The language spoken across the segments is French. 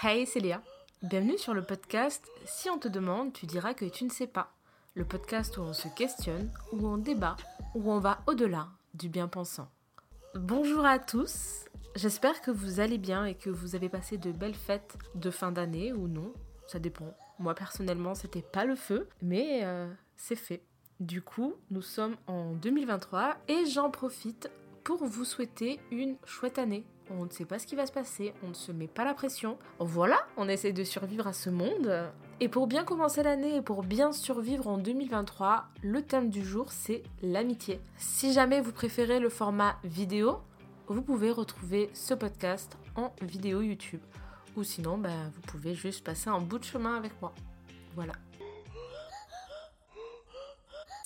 Hey, c'est Léa. Bienvenue sur le podcast Si on te demande, tu diras que tu ne sais pas. Le podcast où on se questionne, où on débat, où on va au-delà du bien-pensant. Bonjour à tous. J'espère que vous allez bien et que vous avez passé de belles fêtes de fin d'année ou non. Ça dépend. Moi personnellement, c'était pas le feu, mais euh, c'est fait. Du coup, nous sommes en 2023 et j'en profite pour vous souhaiter une chouette année. On ne sait pas ce qui va se passer, on ne se met pas la pression. Voilà, on essaie de survivre à ce monde. Et pour bien commencer l'année et pour bien survivre en 2023, le thème du jour c'est l'amitié. Si jamais vous préférez le format vidéo, vous pouvez retrouver ce podcast en vidéo YouTube. Ou sinon, bah, vous pouvez juste passer un bout de chemin avec moi. Voilà.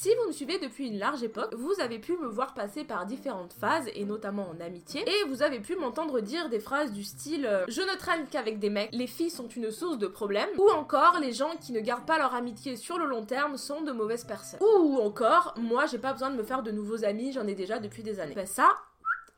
Si vous me suivez depuis une large époque, vous avez pu me voir passer par différentes phases, et notamment en amitié, et vous avez pu m'entendre dire des phrases du style euh, Je ne traîne qu'avec des mecs, les filles sont une source de problème, ou encore les gens qui ne gardent pas leur amitié sur le long terme sont de mauvaises personnes. Ou encore, moi j'ai pas besoin de me faire de nouveaux amis, j'en ai déjà depuis des années. Ben ça,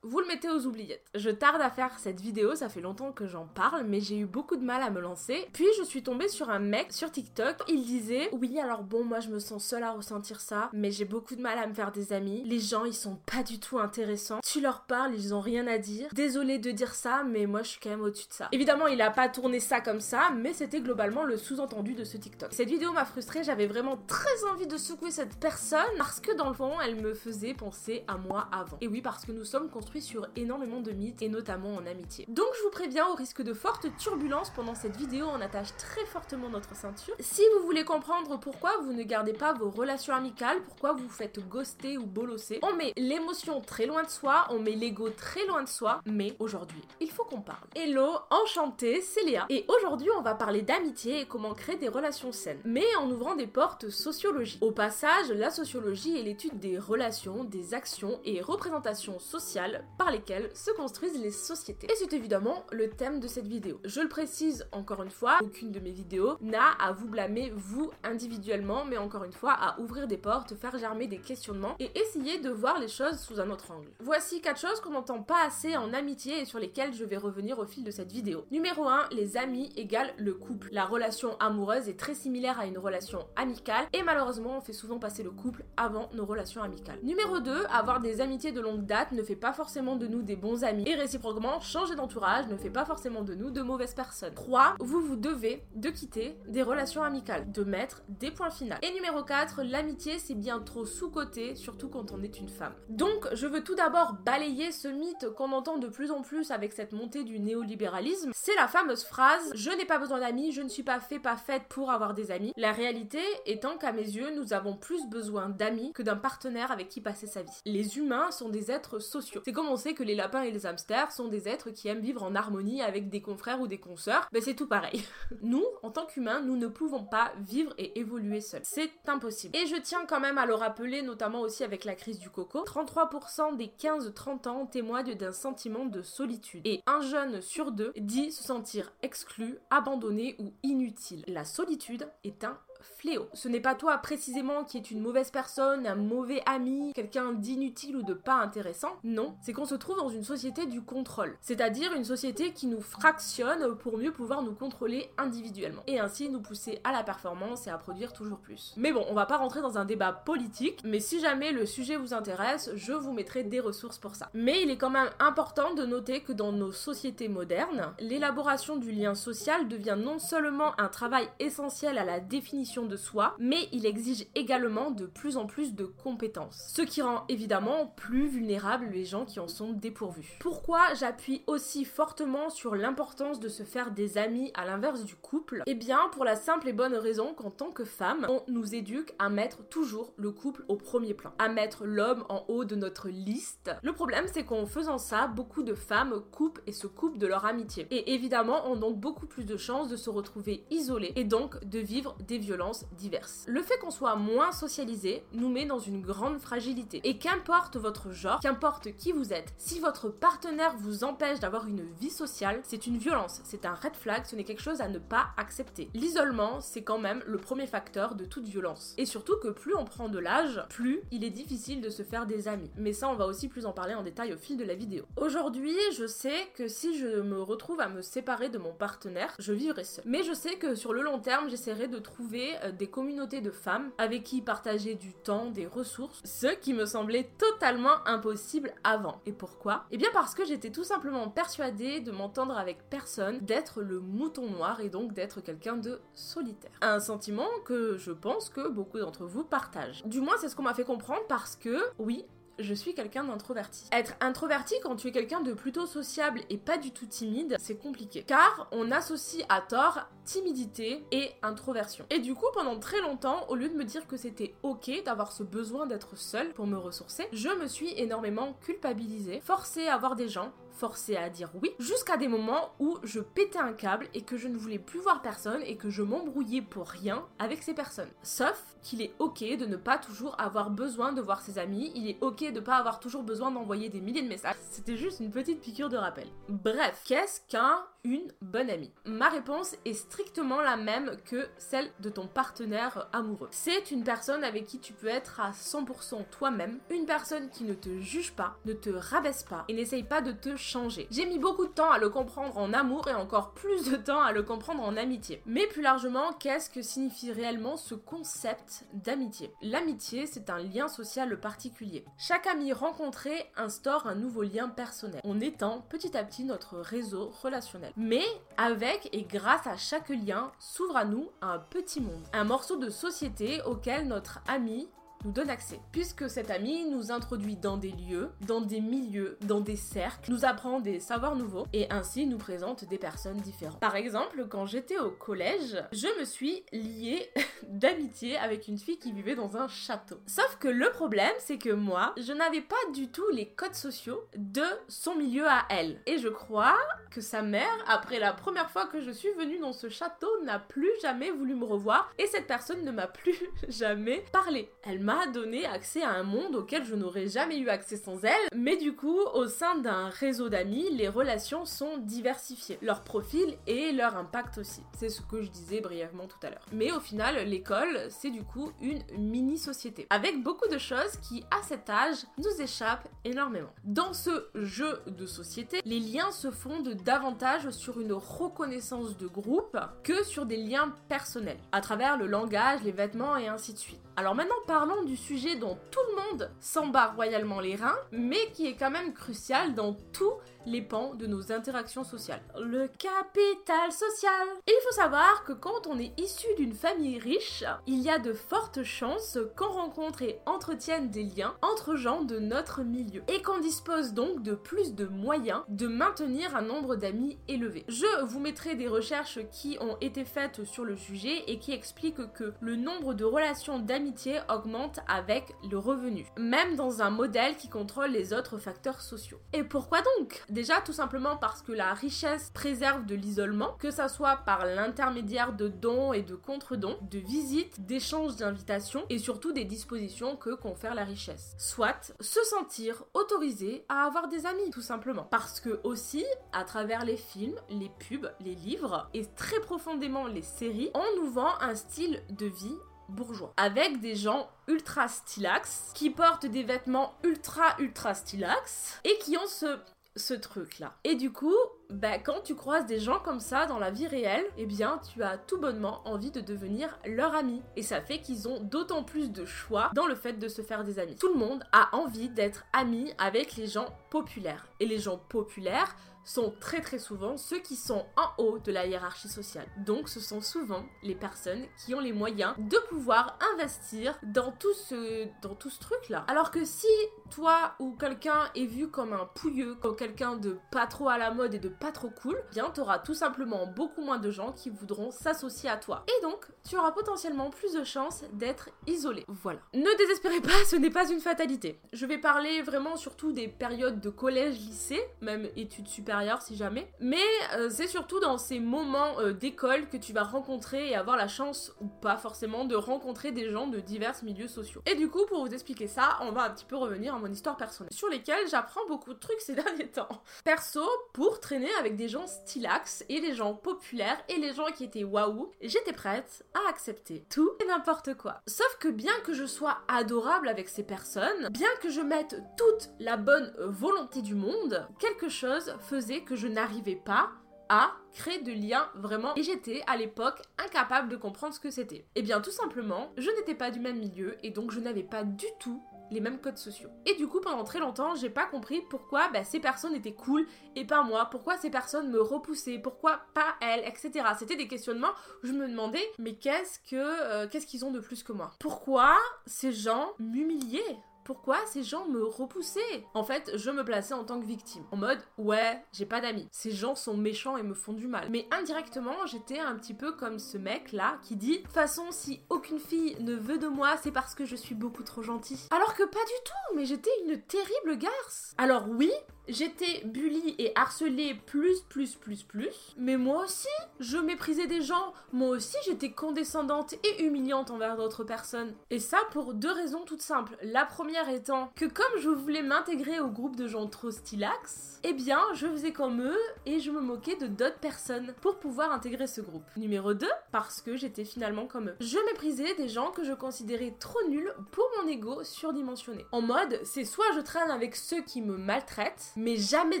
vous le mettez aux oubliettes. Je tarde à faire cette vidéo, ça fait longtemps que j'en parle, mais j'ai eu beaucoup de mal à me lancer. Puis je suis tombée sur un mec sur TikTok, il disait Oui, alors bon, moi je me sens seule à ressentir ça, mais j'ai beaucoup de mal à me faire des amis. Les gens, ils sont pas du tout intéressants. Tu leur parles, ils ont rien à dire. Désolée de dire ça, mais moi je suis quand même au-dessus de ça. Évidemment, il a pas tourné ça comme ça, mais c'était globalement le sous-entendu de ce TikTok. Cette vidéo m'a frustrée, j'avais vraiment très envie de secouer cette personne parce que dans le fond, elle me faisait penser à moi avant. Et oui, parce que nous sommes construits sur énormément de mythes et notamment en amitié. Donc je vous préviens au risque de fortes turbulences pendant cette vidéo, on attache très fortement notre ceinture. Si vous voulez comprendre pourquoi vous ne gardez pas vos relations amicales, pourquoi vous faites ghoster ou bolosser, on met l'émotion très loin de soi, on met l'ego très loin de soi, mais aujourd'hui, il faut qu'on parle. Hello, enchantée, c'est Léa. Et aujourd'hui, on va parler d'amitié et comment créer des relations saines, mais en ouvrant des portes sociologiques. Au passage, la sociologie est l'étude des relations, des actions et représentations sociales par lesquelles se construisent les sociétés. Et c'est évidemment le thème de cette vidéo. Je le précise encore une fois, aucune de mes vidéos n'a à vous blâmer vous individuellement, mais encore une fois à ouvrir des portes, faire germer des questionnements et essayer de voir les choses sous un autre angle. Voici quatre choses qu'on n'entend pas assez en amitié et sur lesquelles je vais revenir au fil de cette vidéo. Numéro 1, les amis égale le couple. La relation amoureuse est très similaire à une relation amicale et malheureusement on fait souvent passer le couple avant nos relations amicales. Numéro 2, avoir des amitiés de longue date ne fait pas forcément de nous des bons amis. Et réciproquement, changer d'entourage ne fait pas forcément de nous de mauvaises personnes. 3. Vous vous devez de quitter des relations amicales, de mettre des points finaux. Et numéro 4, l'amitié c'est bien trop sous-côté, surtout quand on est une femme. Donc, je veux tout d'abord balayer ce mythe qu'on entend de plus en plus avec cette montée du néolibéralisme. C'est la fameuse phrase Je n'ai pas besoin d'amis, je ne suis pas fait, pas faite pour avoir des amis. La réalité étant qu'à mes yeux, nous avons plus besoin d'amis que d'un partenaire avec qui passer sa vie. Les humains sont des êtres sociaux. C'est comme on sait que les lapins et les hamsters sont des êtres qui aiment vivre en harmonie avec des confrères ou des consoeurs, ben c'est tout pareil. nous, en tant qu'humains, nous ne pouvons pas vivre et évoluer seuls. C'est impossible. Et je tiens quand même à le rappeler, notamment aussi avec la crise du coco, 33% des 15-30 ans témoignent d'un sentiment de solitude. Et un jeune sur deux dit se sentir exclu, abandonné ou inutile. La solitude est un fléau. Ce n'est pas toi précisément qui est une mauvaise personne, un mauvais ami, quelqu'un d'inutile ou de pas intéressant. Non, c'est qu'on se trouve dans une société du contrôle. C'est-à-dire une société qui nous fractionne pour mieux pouvoir nous contrôler individuellement. Et ainsi nous pousser à la performance et à produire toujours plus. Mais bon, on va pas rentrer dans un débat politique, mais si jamais le sujet vous intéresse, je vous mettrai des ressources pour ça. Mais il est quand même important de noter que dans nos sociétés modernes, l'élaboration du lien social devient non seulement un travail essentiel à la définition de soi, mais il exige également de plus en plus de compétences. Ce qui rend évidemment plus vulnérables les gens qui en sont dépourvus. Pourquoi j'appuie aussi fortement sur l'importance de se faire des amis à l'inverse du couple? Eh bien pour la simple et bonne raison qu'en tant que femme, on nous éduque à mettre toujours le couple au premier plan, à mettre l'homme en haut de notre liste. Le problème c'est qu'en faisant ça, beaucoup de femmes coupent et se coupent de leur amitié. Et évidemment ont donc beaucoup plus de chances de se retrouver isolées et donc de vivre des violences violences diverses. Le fait qu'on soit moins socialisé nous met dans une grande fragilité. Et qu'importe votre genre, qu'importe qui vous êtes, si votre partenaire vous empêche d'avoir une vie sociale, c'est une violence, c'est un red flag, ce n'est quelque chose à ne pas accepter. L'isolement, c'est quand même le premier facteur de toute violence. Et surtout que plus on prend de l'âge, plus il est difficile de se faire des amis. Mais ça, on va aussi plus en parler en détail au fil de la vidéo. Aujourd'hui, je sais que si je me retrouve à me séparer de mon partenaire, je vivrai seule. Mais je sais que sur le long terme, j'essaierai de trouver euh, des communautés de femmes avec qui partager du temps, des ressources, ce qui me semblait totalement impossible avant. Et pourquoi? Eh bien parce que j'étais tout simplement persuadée de m'entendre avec personne, d'être le mouton noir et donc d'être quelqu'un de solitaire. Un sentiment que je pense que beaucoup d'entre vous partagent. Du moins, c'est ce qu'on m'a fait comprendre parce que, oui, je suis quelqu'un d'introverti. Être introverti quand tu es quelqu'un de plutôt sociable et pas du tout timide, c'est compliqué. Car on associe à tort timidité et introversion. Et du coup, pendant très longtemps, au lieu de me dire que c'était ok d'avoir ce besoin d'être seul pour me ressourcer, je me suis énormément culpabilisée, forcée à voir des gens, forcée à dire oui, jusqu'à des moments où je pétais un câble et que je ne voulais plus voir personne et que je m'embrouillais pour rien avec ces personnes. Sauf qu'il est ok de ne pas toujours avoir besoin de voir ses amis, il est ok de ne pas avoir toujours besoin d'envoyer des milliers de messages. C'était juste une petite piqûre de rappel. Bref, qu'est-ce qu'un une bonne amie Ma réponse est strictement la même que celle de ton partenaire amoureux. C'est une personne avec qui tu peux être à 100% toi-même, une personne qui ne te juge pas, ne te rabaisse pas et n'essaye pas de te changer. J'ai mis beaucoup de temps à le comprendre en amour et encore plus de temps à le comprendre en amitié. Mais plus largement, qu'est-ce que signifie réellement ce concept d'amitié? L'amitié, c'est un lien social particulier. Chaque ami rencontré instaure un nouveau lien personnel. On étend petit à petit notre réseau relationnel. Mais avec et grâce à chaque lien s'ouvre à nous un petit monde, un morceau de société auquel notre ami nous donne accès. Puisque cet ami nous introduit dans des lieux, dans des milieux, dans des cercles, nous apprend des savoirs nouveaux et ainsi nous présente des personnes différentes. Par exemple, quand j'étais au collège, je me suis liée d'amitié avec une fille qui vivait dans un château. Sauf que le problème, c'est que moi, je n'avais pas du tout les codes sociaux de son milieu à elle. Et je crois que sa mère, après la première fois que je suis venue dans ce château, n'a plus jamais voulu me revoir et cette personne ne m'a plus jamais parlé. Elle m'a donné accès à un monde auquel je n'aurais jamais eu accès sans elle, mais du coup, au sein d'un réseau d'amis, les relations sont diversifiées, leur profil et leur impact aussi. C'est ce que je disais brièvement tout à l'heure. Mais au final, l'école, c'est du coup une mini-société, avec beaucoup de choses qui, à cet âge, nous échappent énormément. Dans ce jeu de société, les liens se fondent davantage sur une reconnaissance de groupe que sur des liens personnels, à travers le langage, les vêtements et ainsi de suite. Alors maintenant parlons du sujet dont tout le monde s'embarre royalement les reins, mais qui est quand même crucial dans tous les pans de nos interactions sociales. Le capital social. il faut savoir que quand on est issu d'une famille riche, il y a de fortes chances qu'on rencontre et entretienne des liens entre gens de notre milieu et qu'on dispose donc de plus de moyens de maintenir un nombre d'amis élevé. Je vous mettrai des recherches qui ont été faites sur le sujet et qui expliquent que le nombre de relations d'amitié augmente avec le revenu, même dans un modèle qui contrôle les autres facteurs sociaux. Et pourquoi donc? Déjà tout simplement parce que la richesse préserve de l'isolement, que ça soit par l'intermédiaire de dons et de contre-dons, de visites, d'échanges d'invitations et surtout des dispositions que confère la richesse. Soit se sentir autorisé à avoir des amis tout simplement. Parce que aussi, à travers les films, les pubs, les livres et très profondément les séries, on nous vend un style de vie bourgeois. Avec des gens ultra stylax, qui portent des vêtements ultra ultra stylax, et qui ont ce ce truc-là. Et du coup, bah, quand tu croises des gens comme ça dans la vie réelle, eh bien, tu as tout bonnement envie de devenir leur ami. Et ça fait qu'ils ont d'autant plus de choix dans le fait de se faire des amis. Tout le monde a envie d'être ami avec les gens populaires. Et les gens populaires sont très très souvent ceux qui sont en haut de la hiérarchie sociale. Donc ce sont souvent les personnes qui ont les moyens de pouvoir investir dans tout ce, dans tout ce truc là. Alors que si toi ou quelqu'un est vu comme un pouilleux, comme quelqu'un de pas trop à la mode et de pas trop cool, bien tu auras tout simplement beaucoup moins de gens qui voudront s'associer à toi. Et donc tu auras potentiellement plus de chances d'être isolé. Voilà. Ne désespérez pas, ce n'est pas une fatalité. Je vais parler vraiment surtout des périodes de collège, lycée, même études supérieures si jamais. Mais euh, c'est surtout dans ces moments euh, d'école que tu vas rencontrer et avoir la chance, ou pas forcément, de rencontrer des gens de divers milieux sociaux. Et du coup, pour vous expliquer ça, on va un petit peu revenir à mon histoire personnelle, sur lesquelles j'apprends beaucoup de trucs ces derniers temps. Perso, pour traîner avec des gens stylax et des gens populaires et les gens qui étaient waouh, j'étais prête à accepter tout et n'importe quoi. Sauf que bien que je sois adorable avec ces personnes, bien que je mette toute la bonne volonté du monde, quelque chose faisait que je n'arrivais pas à créer de liens vraiment et j'étais à l'époque incapable de comprendre ce que c'était. Et eh bien tout simplement, je n'étais pas du même milieu et donc je n'avais pas du tout les mêmes codes sociaux. Et du coup, pendant très longtemps, j'ai pas compris pourquoi bah, ces personnes étaient cool et pas moi, pourquoi ces personnes me repoussaient, pourquoi pas elles, etc. C'était des questionnements où je me demandais, mais qu'est-ce que euh, qu'est-ce qu'ils ont de plus que moi? Pourquoi ces gens m'humiliaient? Pourquoi ces gens me repoussaient? En fait, je me plaçais en tant que victime. En mode, ouais, j'ai pas d'amis. Ces gens sont méchants et me font du mal. Mais indirectement, j'étais un petit peu comme ce mec là qui dit, de toute façon, si aucune fille ne veut de moi, c'est parce que je suis beaucoup trop gentil. Alors que pas du tout, mais j'étais une terrible garce. Alors oui, J'étais bully et harcelée plus, plus, plus, plus. Mais moi aussi, je méprisais des gens. Moi aussi, j'étais condescendante et humiliante envers d'autres personnes. Et ça pour deux raisons toutes simples. La première étant que comme je voulais m'intégrer au groupe de gens trop stylax, eh bien, je faisais comme eux et je me moquais de d'autres personnes pour pouvoir intégrer ce groupe. Numéro 2, parce que j'étais finalement comme eux. Je méprisais des gens que je considérais trop nuls pour mon ego surdimensionné. En mode, c'est soit je traîne avec ceux qui me maltraitent, mais jamais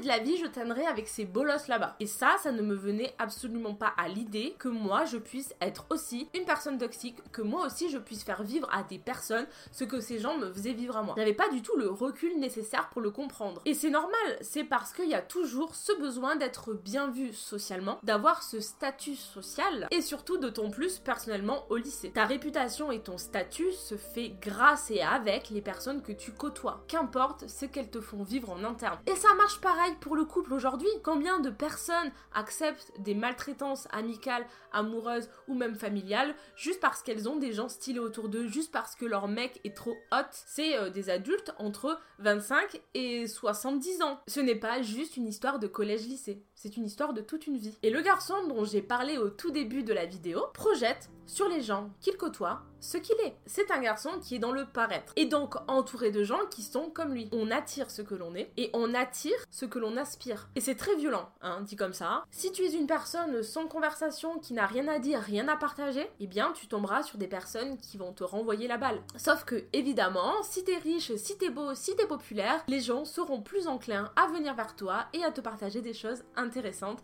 de la vie je traînerai avec ces bolosses là-bas. Et ça, ça ne me venait absolument pas à l'idée que moi je puisse être aussi une personne toxique, que moi aussi je puisse faire vivre à des personnes ce que ces gens me faisaient vivre à moi. J'avais pas du tout le recul nécessaire pour le comprendre. Et c'est normal, c'est parce qu'il y a toujours ce besoin d'être bien vu socialement, d'avoir ce statut social et surtout ton plus personnellement au lycée. Ta réputation et ton statut se fait grâce et avec les personnes que tu côtoies, qu'importe ce qu'elles te font vivre en interne. Ça marche pareil pour le couple aujourd'hui. Combien de personnes acceptent des maltraitances amicales, amoureuses ou même familiales juste parce qu'elles ont des gens stylés autour d'eux, juste parce que leur mec est trop hot C'est euh, des adultes entre 25 et 70 ans. Ce n'est pas juste une histoire de collège-lycée, c'est une histoire de toute une vie. Et le garçon dont j'ai parlé au tout début de la vidéo projette sur les gens qu'il côtoie ce qu'il est. C'est un garçon qui est dans le paraître et donc entouré de gens qui sont comme lui. On attire ce que l'on est et on attire ce que l'on aspire. Et c'est très violent, hein, dit comme ça. Si tu es une personne sans conversation, qui n'a rien à dire, rien à partager, eh bien tu tomberas sur des personnes qui vont te renvoyer la balle. Sauf que évidemment, si t'es riche, si t'es beau, si t'es populaire, les gens seront plus enclins à venir vers toi et à te partager des choses intéressantes.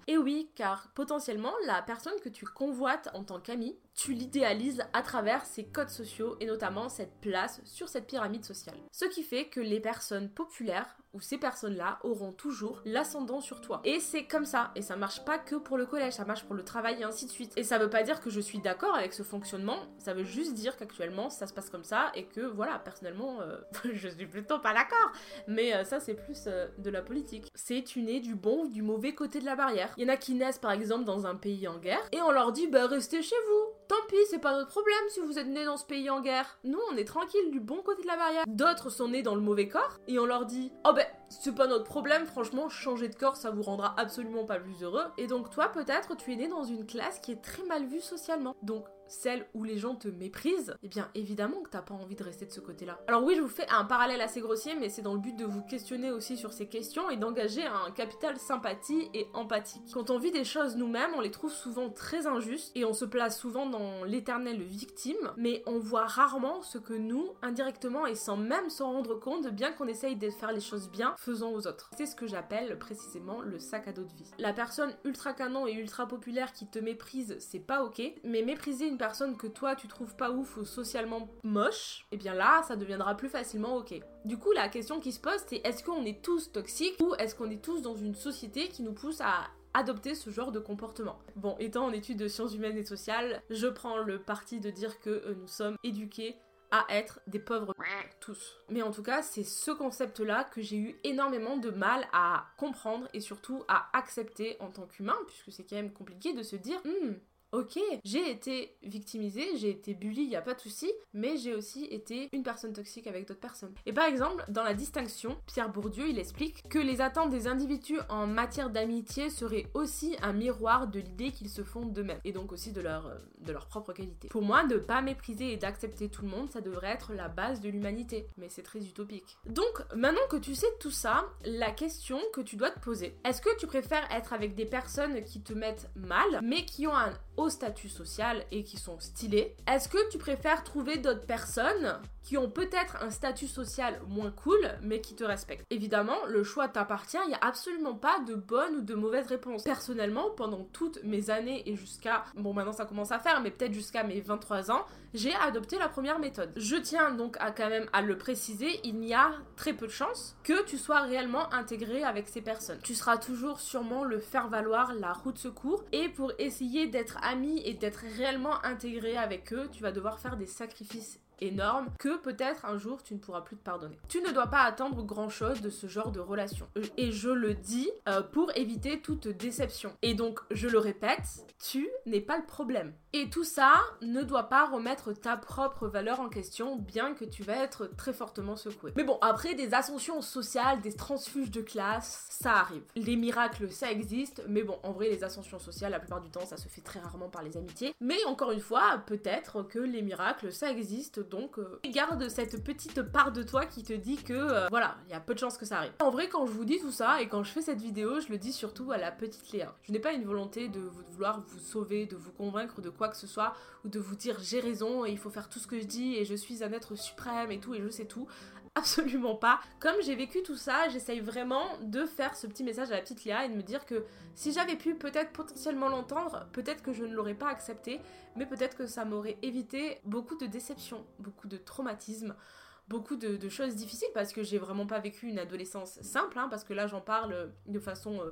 Et oui, car potentiellement la personne que tu convoites en tant qu'ami tu l'idéalises à travers ses codes sociaux et notamment cette place sur cette pyramide sociale. Ce qui fait que les personnes populaires ou ces personnes-là auront toujours l'ascendant sur toi. Et c'est comme ça, et ça marche pas que pour le collège, ça marche pour le travail et ainsi de suite. Et ça veut pas dire que je suis d'accord avec ce fonctionnement, ça veut juste dire qu'actuellement ça se passe comme ça et que voilà, personnellement, euh, je suis plutôt pas d'accord. Mais euh, ça c'est plus euh, de la politique. C'est tu nais du bon ou du mauvais côté de la barrière. Il y en a qui naissent par exemple dans un pays en guerre et on leur dit bah restez chez vous. Tant pis, c'est pas notre problème si vous êtes nés dans ce pays en guerre. Nous, on est tranquille du bon côté de la barrière. D'autres sont nés dans le mauvais corps et on leur dit Oh ben, c'est pas notre problème, franchement, changer de corps, ça vous rendra absolument pas plus heureux. Et donc, toi, peut-être, tu es né dans une classe qui est très mal vue socialement. Donc, celle où les gens te méprisent, eh bien évidemment que t'as pas envie de rester de ce côté-là. Alors oui, je vous fais un parallèle assez grossier, mais c'est dans le but de vous questionner aussi sur ces questions et d'engager un capital sympathie et empathique. Quand on vit des choses nous-mêmes, on les trouve souvent très injustes et on se place souvent dans l'éternelle victime, mais on voit rarement ce que nous, indirectement et sans même s'en rendre compte, bien qu'on essaye de faire les choses bien, faisons aux autres. C'est ce que j'appelle précisément le sac à dos de vie. La personne ultra canon et ultra populaire qui te méprise, c'est pas ok, mais mépriser une personne que toi tu trouves pas ouf ou socialement moche, et eh bien là ça deviendra plus facilement ok. Du coup la question qui se pose c'est est-ce qu'on est tous toxiques ou est-ce qu'on est tous dans une société qui nous pousse à adopter ce genre de comportement? Bon, étant en études de sciences humaines et sociales, je prends le parti de dire que euh, nous sommes éduqués à être des pauvres tous. Mais en tout cas, c'est ce concept-là que j'ai eu énormément de mal à comprendre et surtout à accepter en tant qu'humain, puisque c'est quand même compliqué de se dire, hmm, Ok, j'ai été victimisée, j'ai été bully, y a pas de souci, mais j'ai aussi été une personne toxique avec d'autres personnes. Et par exemple, dans la distinction, Pierre Bourdieu, il explique que les attentes des individus en matière d'amitié seraient aussi un miroir de l'idée qu'ils se font d'eux-mêmes, et donc aussi de leur, euh, de leur propre qualité. Pour moi, ne pas mépriser et d'accepter tout le monde, ça devrait être la base de l'humanité, mais c'est très utopique. Donc, maintenant que tu sais tout ça, la question que tu dois te poser, est-ce que tu préfères être avec des personnes qui te mettent mal, mais qui ont un haut statut social et qui sont stylées Est-ce que tu préfères trouver d'autres personnes qui ont peut-être un statut social moins cool, mais qui te respectent? Évidemment, le choix t'appartient, il n'y a absolument pas de bonne ou de mauvaise réponse. Personnellement, pendant toutes mes années et jusqu'à, bon maintenant ça commence à faire, mais peut-être jusqu'à mes 23 ans, j'ai adopté la première méthode. Je tiens donc à quand même à le préciser, il y a très peu de chances que tu sois réellement intégré avec ces personnes. Tu seras toujours sûrement le faire valoir la roue de secours et pour essayer d'être ami et d'être réellement intégré avec eux, tu vas devoir faire des sacrifices énorme que peut-être un jour tu ne pourras plus te pardonner. Tu ne dois pas attendre grand chose de ce genre de relation. Et je le dis euh, pour éviter toute déception. Et donc, je le répète, tu n'es pas le problème. Et tout ça ne doit pas remettre ta propre valeur en question, bien que tu vas être très fortement secoué. Mais bon, après, des ascensions sociales, des transfuges de classe, ça arrive. Les miracles, ça existe, mais bon, en vrai, les ascensions sociales, la plupart du temps, ça se fait très rarement par les amitiés. Mais encore une fois, peut-être que les miracles, ça existe donc euh, garde cette petite part de toi qui te dit que euh, voilà, il y a peu de chances que ça arrive. En vrai, quand je vous dis tout ça et quand je fais cette vidéo, je le dis surtout à la petite Léa. Je n'ai pas une volonté de, vouloir vous sauver, de vous convaincre de quoi que ce soit ou de vous dire j'ai raison et il faut faire tout ce que je dis et je suis un être suprême et tout et je sais tout absolument pas. Comme j'ai vécu tout ça, j'essaye vraiment de faire ce petit message à la petite Léa et de me dire que si j'avais pu peut-être potentiellement l'entendre, peut-être que je ne l'aurais pas accepté, mais peut-être que ça m'aurait évité beaucoup de déceptions, beaucoup de traumatismes beaucoup de, choses difficiles parce que j'ai vraiment pas vécu une adolescence simple, hein, parce que là j'en parle de façon euh,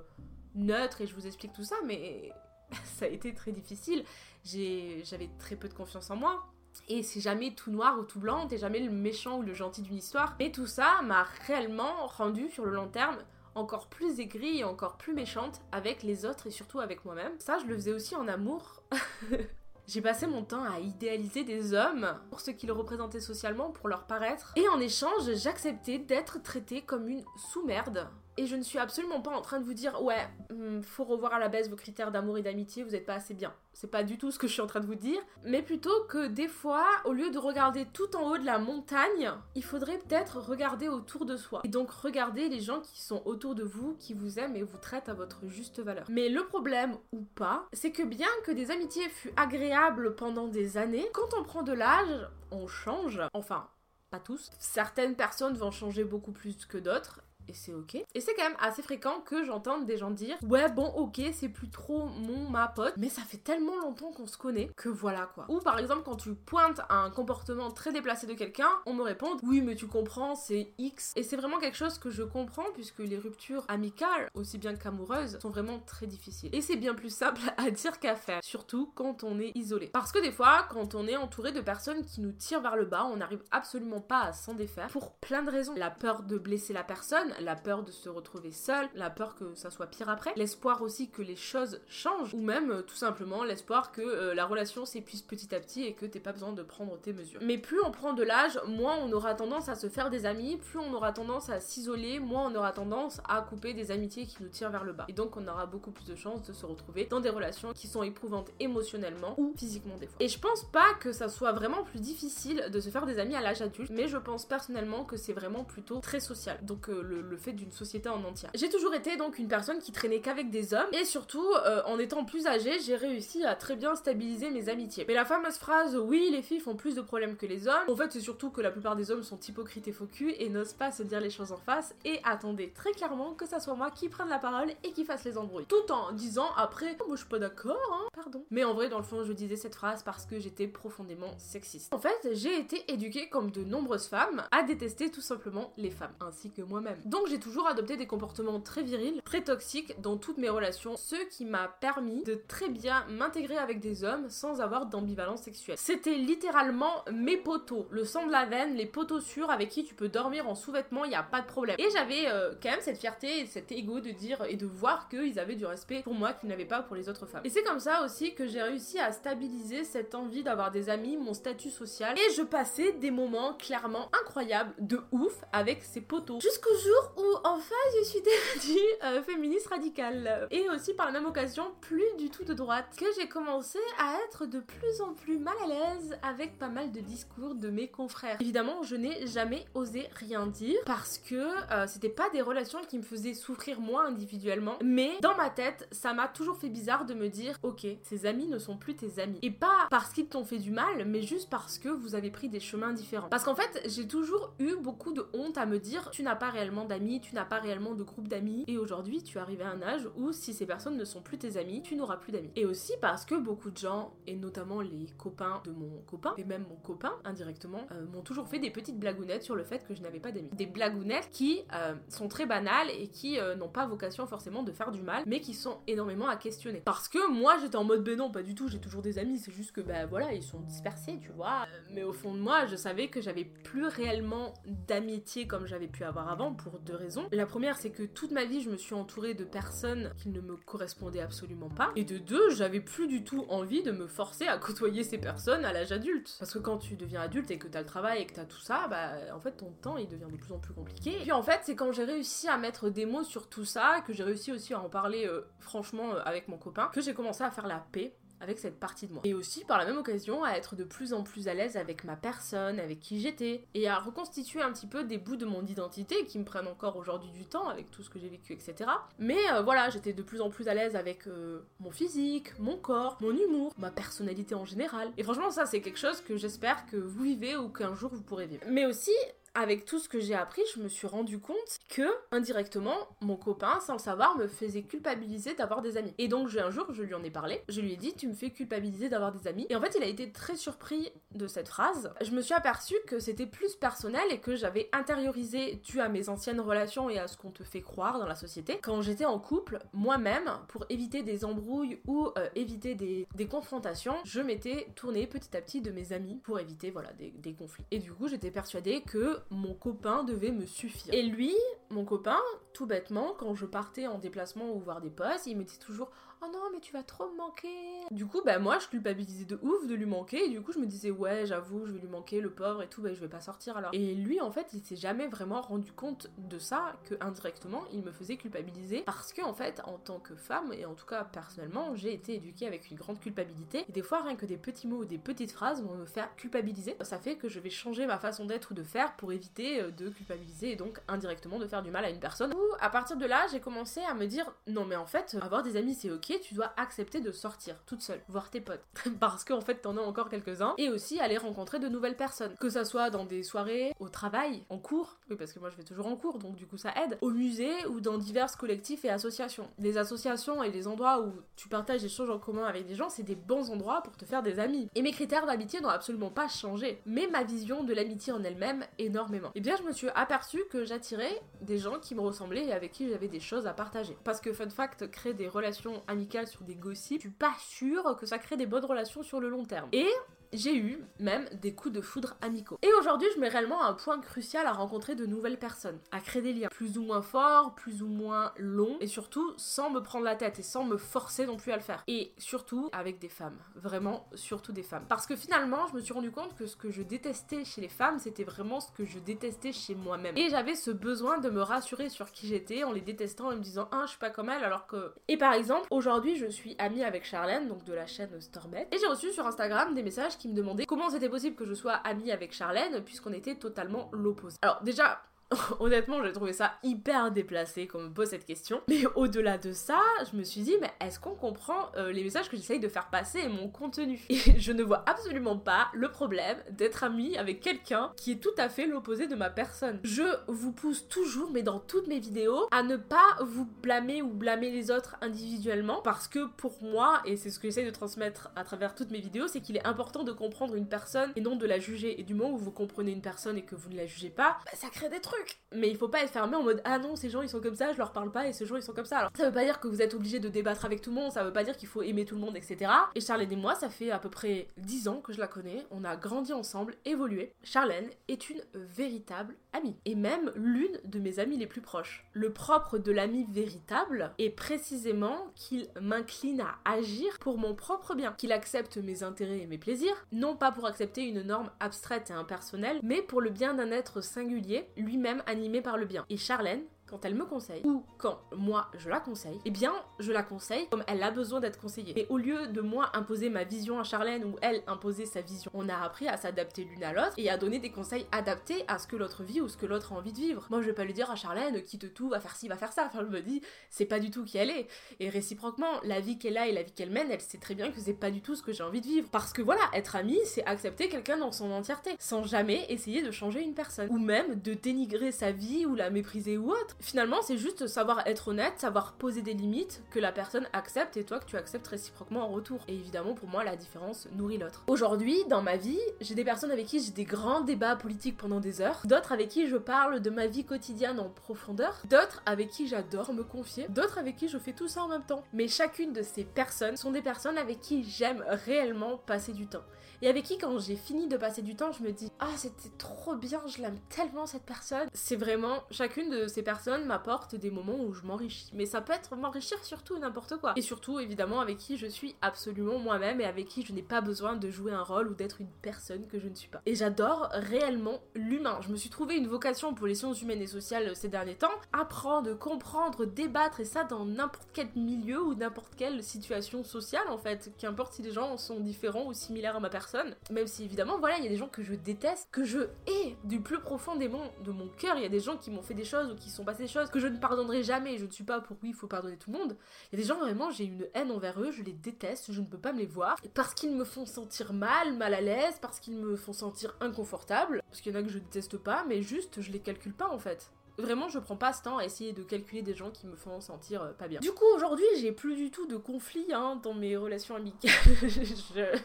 neutre et je vous explique tout ça, mais ça a été très difficile. J'avais très peu de confiance en moi, et c'est jamais tout noir ou tout blanc, t'es jamais le méchant ou le gentil d'une histoire. Mais tout ça m'a réellement rendu sur le long terme encore plus aigrie et encore plus méchante avec les autres et surtout avec moi-même. Ça, je le faisais aussi en amour. J'ai passé mon temps à idéaliser des hommes pour ce qu'ils représentaient socialement, pour leur paraître. Et en échange, j'acceptais d'être traitée comme une sous-merde et je ne suis absolument pas en train de vous dire, ouais, hmm, faut revoir à la baisse vos critères d'amour et d'amitié, vous n'êtes pas assez bien. C'est pas du tout ce que je suis en train de vous dire. Mais plutôt que des fois, au lieu de regarder tout en haut de la montagne, il faudrait peut-être regarder autour de soi. Et donc regarder les gens qui sont autour de vous, qui vous aiment et vous traitent à votre juste valeur. Mais le problème, ou pas, c'est que bien que des amitiés fût agréables pendant des années, quand on prend de l'âge, on change. Enfin, pas tous. Certaines personnes vont changer beaucoup plus que d'autres et c'est ok. Et c'est quand même assez fréquent que j'entende des gens dire ouais bon ok c'est plus trop mon ma pote mais ça fait tellement longtemps qu'on se connaît que voilà quoi. Ou par exemple quand tu pointes un comportement très déplacé de quelqu'un on me répond oui mais tu comprends c'est X et c'est vraiment quelque chose que je comprends puisque les ruptures amicales aussi bien qu'amoureuses sont vraiment très difficiles. Et c'est bien plus simple à dire qu'à faire surtout quand on est isolé. Parce que des fois quand on est entouré de personnes qui nous tirent vers le bas on n'arrive absolument pas à s'en défaire pour plein de raisons. La peur de blesser la personne la peur de se retrouver seul, la peur que ça soit pire après, l'espoir aussi que les choses changent, ou même euh, tout simplement l'espoir que euh, la relation s'épuise petit à petit et que t'aies pas besoin de prendre tes mesures. Mais plus on prend de l'âge, moins on aura tendance à se faire des amis, plus on aura tendance à s'isoler, moins on aura tendance à couper des amitiés qui nous tirent vers le bas. Et donc on aura beaucoup plus de chances de se retrouver dans des relations qui sont éprouvantes émotionnellement ou physiquement des fois. Et je pense pas que ça soit vraiment plus difficile de se faire des amis à l'âge adulte, mais je pense personnellement que c'est vraiment plutôt très social. Donc euh, le le fait d'une société en entière. J'ai toujours été donc une personne qui traînait qu'avec des hommes et surtout euh, en étant plus âgée, j'ai réussi à très bien stabiliser mes amitiés. Mais la fameuse phrase oui, les filles font plus de problèmes que les hommes, en fait c'est surtout que la plupart des hommes sont hypocrites et faux et n'osent pas se dire les choses en face et attendez très clairement que ça soit moi qui prenne la parole et qui fasse les embrouilles. Tout en disant après oh, moi je suis pas d'accord, hein, pardon. Mais en vrai dans le fond je disais cette phrase parce que j'étais profondément sexiste. En fait j'ai été éduquée comme de nombreuses femmes à détester tout simplement les femmes ainsi que moi-même. Donc j'ai toujours adopté des comportements très virils, très toxiques dans toutes mes relations, ce qui m'a permis de très bien m'intégrer avec des hommes sans avoir d'ambivalence sexuelle. C'était littéralement mes potos, le sang de la veine, les potos sûrs avec qui tu peux dormir en sous-vêtements, il y a pas de problème. Et j'avais euh, quand même cette fierté et cet ego de dire et de voir qu'ils avaient du respect pour moi qu'ils n'avaient pas pour les autres femmes. Et c'est comme ça aussi que j'ai réussi à stabiliser cette envie d'avoir des amis, mon statut social et je passais des moments clairement incroyables de ouf avec ces potos. Jusqu'au jour où enfin je suis devenue euh, féministe radicale. Et aussi par la même occasion plus du tout de droite. Que j'ai commencé à être de plus en plus mal à l'aise avec pas mal de discours de mes confrères. Évidemment, je n'ai jamais osé rien dire parce que euh, c'était pas des relations qui me faisaient souffrir moi individuellement. Mais dans ma tête, ça m'a toujours fait bizarre de me dire ok, ces amis ne sont plus tes amis. Et pas parce qu'ils t'ont fait du mal, mais juste parce que vous avez pris des chemins différents. Parce qu'en fait, j'ai toujours eu beaucoup de honte à me dire tu n'as pas réellement d'amis, tu n'as pas réellement de groupe d'amis. Et aujourd'hui, tu arrives à un âge où si ces personnes ne sont plus tes amis, tu n'auras plus d'amis. Et aussi parce que beaucoup de gens, et notamment les copains de mon copain, et même mon copain indirectement, euh, m'ont toujours fait des petites blagounettes sur le fait que je n'avais pas d'amis. Des blagounettes qui euh, sont très banales et qui euh, n'ont pas vocation forcément de faire du mal, mais qui sont énormément à questionner. Parce que moi j'étais en mode ben non, pas du tout, j'ai toujours des amis, c'est juste que ben voilà, ils sont dispersés, tu vois. mais au fond de moi, je savais que j'avais plus réellement d'amitié comme j'avais pu avoir avant pour deux raisons. La première, c'est que toute ma vie, je me suis entourée de personnes qui ne me correspondaient absolument pas. Et de deux, j'avais plus du tout envie de me forcer à côtoyer ces personnes à l'âge adulte. Parce que quand tu deviens adulte et que t'as le travail et que t'as tout ça, bah en fait ton temps il devient de plus en plus compliqué. Et puis en fait, c'est quand j'ai réussi à mettre des mots sur tout ça, que j'ai réussi aussi à en parler euh, franchement euh, avec mon copain, que j'ai commencé à faire la paix avec cette partie de moi. Et aussi par la même occasion à être de plus en plus à l'aise avec ma personne, avec qui j'étais, et à reconstituer un petit peu des bouts de mon identité qui me prennent encore aujourd'hui du temps avec tout ce que j'ai vécu, etc. Mais euh, voilà, j'étais de plus en plus à l'aise avec euh, mon physique, mon corps, mon humour, ma personnalité en général. Et franchement ça c'est quelque chose que j'espère que vous vivez ou qu'un jour vous pourrez vivre. Mais aussi avec tout ce que j'ai appris, je me suis rendu compte que, indirectement, mon copain, sans le savoir, me faisait culpabiliser d'avoir des amis. Et donc, un jour, je lui en ai parlé. Je lui ai dit, tu me fais culpabiliser d'avoir des amis. Et en fait, il a été très surpris de cette phrase. Je me suis aperçue que c'était plus personnel et que j'avais intériorisé, dû à mes anciennes relations et à ce qu'on te fait croire dans la société, quand j'étais en couple, moi-même, pour éviter des embrouilles ou euh, éviter des, confrontations, je m'étais tournée petit à petit de mes amis pour éviter, voilà, des, des conflits. Et du coup, j'étais persuadée que mon copain devait me suffire. Et lui, mon copain, tout bêtement, quand je partais en déplacement ou voir des postes, il me dit toujours Oh non, mais tu vas trop me manquer. Du coup, bah moi, je culpabilisais de ouf de lui manquer. Et du coup, je me disais, ouais, j'avoue, je vais lui manquer, le pauvre et tout, bah je vais pas sortir alors. Et lui, en fait, il s'est jamais vraiment rendu compte de ça, que indirectement, il me faisait culpabiliser. Parce que, en fait, en tant que femme, et en tout cas personnellement, j'ai été éduquée avec une grande culpabilité. Et des fois, rien que des petits mots ou des petites phrases vont me faire culpabiliser. Ça fait que je vais changer ma façon d'être ou de faire pour éviter euh, de culpabiliser et donc indirectement de faire du mal à une personne. Ou à partir de là, j'ai commencé à me dire, non mais en fait, avoir des amis c'est ok, tu dois accepter de sortir toute seule, voir tes potes. Parce qu'en fait, t'en as encore quelques-uns. Et aussi aller rencontrer de nouvelles personnes. Que ça soit dans des soirées, au travail, en cours. Oui, parce que moi je vais toujours en cours, donc du coup ça aide. Au musée ou dans divers collectifs et associations. Les associations et les endroits où tu partages des choses en commun avec des gens, c'est des bons endroits pour te faire des amis. Et mes critères d'amitié n'ont absolument pas changé. Mais ma vision de l'amitié en elle-même, énormément. Et eh bien, je me suis aperçue que j'attirais des gens qui me ressemblaient et avec qui j'avais des choses à partager. Parce que, fun fact, créer des relations amicales sur des gossips, je suis pas sûre que ça crée des bonnes relations sur le long terme. Et j'ai eu même des coups de foudre amicaux. Et aujourd'hui, je mets réellement un point crucial à rencontrer de nouvelles personnes, à créer des liens plus ou moins forts, plus ou moins longs, et surtout sans me prendre la tête et sans me forcer non plus à le faire. Et surtout avec des femmes, vraiment surtout des femmes. Parce que finalement, je me suis rendu compte que ce que je détestais chez les femmes, c'était vraiment ce que je détestais chez moi-même. Et j'avais ce besoin de me rassurer sur qui j'étais en les détestant et me disant ah je suis pas comme elle alors que. Et par exemple, aujourd'hui, je suis amie avec Charlène, donc de la chaîne Storbet, et j'ai reçu sur Instagram des messages qui me demandait comment c'était possible que je sois amie avec Charlène puisqu'on était totalement l'opposé. Alors déjà, Honnêtement, j'ai trouvé ça hyper déplacé qu'on me pose cette question. Mais au-delà de ça, je me suis dit, mais est-ce qu'on comprend euh, les messages que j'essaye de faire passer et mon contenu? Et je ne vois absolument pas le problème d'être amie avec quelqu'un qui est tout à fait l'opposé de ma personne. Je vous pousse toujours, mais dans toutes mes vidéos, à ne pas vous blâmer ou blâmer les autres individuellement parce que pour moi, et c'est ce que j'essaye de transmettre à travers toutes mes vidéos, c'est qu'il est important de comprendre une personne et non de la juger. Et du moment où vous comprenez une personne et que vous ne la jugez pas, bah, ça crée des trucs mais il faut pas être fermé en mode ah non, ces gens ils sont comme ça, je leur parle pas et ces gens ils sont comme ça. Alors ça veut pas dire que vous êtes obligé de débattre avec tout le monde, ça veut pas dire qu'il faut aimer tout le monde, etc. Et Charlène et moi, ça fait à peu près 10 ans que je la connais, on a grandi ensemble, évolué. Charlène est une véritable amie, et même l'une de mes amies les plus proches. Le propre de l'ami véritable est précisément qu'il m'incline à agir pour mon propre bien, qu'il accepte mes intérêts et mes plaisirs, non pas pour accepter une norme abstraite et impersonnelle, mais pour le bien d'un être singulier, lui-même animé par le bien. Et Charlène, quand elle me conseille ou quand moi je la conseille, eh bien je la conseille comme elle a besoin d'être conseillée. Et au lieu de moi imposer ma vision à Charlène ou elle imposer sa vision, on a appris à s'adapter l'une à l'autre et à donner des conseils adaptés à ce que l'autre vit ou ce que l'autre a envie de vivre. Moi je vais pas lui dire à Charlène quitte tout, va faire ci, va faire ça. Enfin je me dis c'est pas du tout qui elle est. Et réciproquement, la vie qu'elle a et la vie qu'elle mène, elle sait très bien que c'est pas du tout ce que j'ai envie de vivre. Parce que voilà, être amie, c'est accepter quelqu'un dans son entièreté, sans jamais essayer de changer une personne. Ou même de dénigrer sa vie ou la mépriser ou autre. Finalement, c'est juste savoir être honnête, savoir poser des limites que la personne accepte et toi que tu acceptes réciproquement en retour. Et évidemment, pour moi, la différence nourrit l'autre. Aujourd'hui, dans ma vie, j'ai des personnes avec qui j'ai des grands débats politiques pendant des heures, d'autres avec qui je parle de ma vie quotidienne en profondeur, d'autres avec qui j'adore me confier, d'autres avec qui je fais tout ça en même temps. Mais chacune de ces personnes sont des personnes avec qui j'aime réellement passer du temps et avec qui quand j'ai fini de passer du temps, je me dis ah c'était trop bien, je l'aime tellement cette personne. C'est vraiment chacune de ces personnes m'apporte des moments où je m'enrichis. Mais ça peut être m'enrichir surtout n'importe quoi. Et surtout évidemment avec qui je suis absolument moi-même et avec qui je n'ai pas besoin de jouer un rôle ou d'être une personne que je ne suis pas. Et j'adore réellement l'humain. Je me suis trouvé une vocation pour les sciences humaines et sociales ces derniers temps. Apprendre, comprendre, débattre et ça dans n'importe quel milieu ou n'importe quelle situation sociale en fait. Qu'importe si les gens sont différents ou similaires à ma personne même si évidemment, voilà, il y a des gens que je déteste, que je hais du plus profondément de mon cœur. Il y a des gens qui m'ont fait des choses ou qui sont passés des choses que je ne pardonnerai jamais. Je ne suis pas pour oui, il faut pardonner tout le monde. Il y a des gens vraiment, j'ai une haine envers eux, je les déteste, je ne peux pas me les voir parce qu'ils me font sentir mal, mal à l'aise, parce qu'ils me font sentir inconfortable. Parce qu'il y en a que je déteste pas, mais juste je les calcule pas en fait. Vraiment, je prends pas ce temps à essayer de calculer des gens qui me font sentir euh, pas bien. Du coup, aujourd'hui, j'ai plus du tout de conflit hein, dans mes relations amicales. je...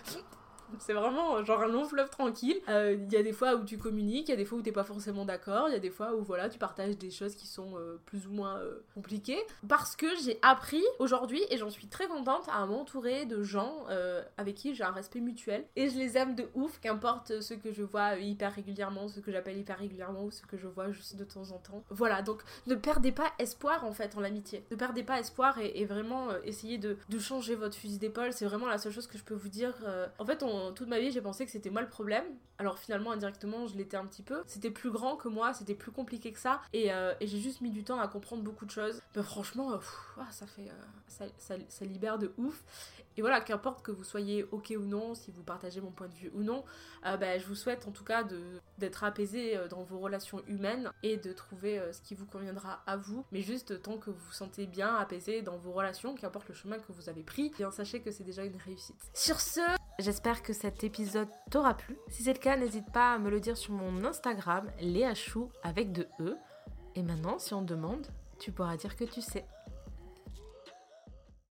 C'est vraiment genre un long fleuve tranquille. Euh, il y a des fois où tu communiques, il y a des fois où t'es pas forcément d'accord, il y a des fois où voilà, tu partages des choses qui sont euh, plus ou moins euh, compliquées. Parce que j'ai appris aujourd'hui, et j'en suis très contente, à m'entourer de gens avec qui j'ai un respect mutuel. Et je les aime de ouf, qu'importe ce que je vois hyper régulièrement, ce que j'appelle hyper régulièrement ou ce que je vois juste de temps en temps. Voilà, donc ne perdez pas espoir en fait en l'amitié. Ne perdez pas espoir et, vraiment essayez de, de, changer votre fusil d'épaule. C'est vraiment la seule chose que je peux vous dire. en fait, on toute ma vie, j'ai pensé que c'était moi le problème. Alors finalement, indirectement, je l'étais un petit peu. C'était plus grand que moi, c'était plus compliqué que ça. Et, euh, j'ai juste mis du temps à comprendre beaucoup de choses. Mais franchement, euh, ah, ça fait. Euh, ça, libère de ouf. Et voilà, qu'importe que vous soyez ok ou non, si vous partagez mon point de vue ou non, bah, je vous souhaite en tout cas d'être apaisé dans vos relations humaines et de trouver ce qui vous conviendra à vous. Mais juste tant que vous vous sentez bien apaisé dans vos relations, qu'importe le chemin que vous avez pris, bien sachez que c'est déjà une réussite. Sur ce, j'espère cet épisode t'aura plu. Si c'est le cas, n'hésite pas à me le dire sur mon Instagram, Léa Chou avec de E. Et maintenant, si on demande, tu pourras dire que tu sais.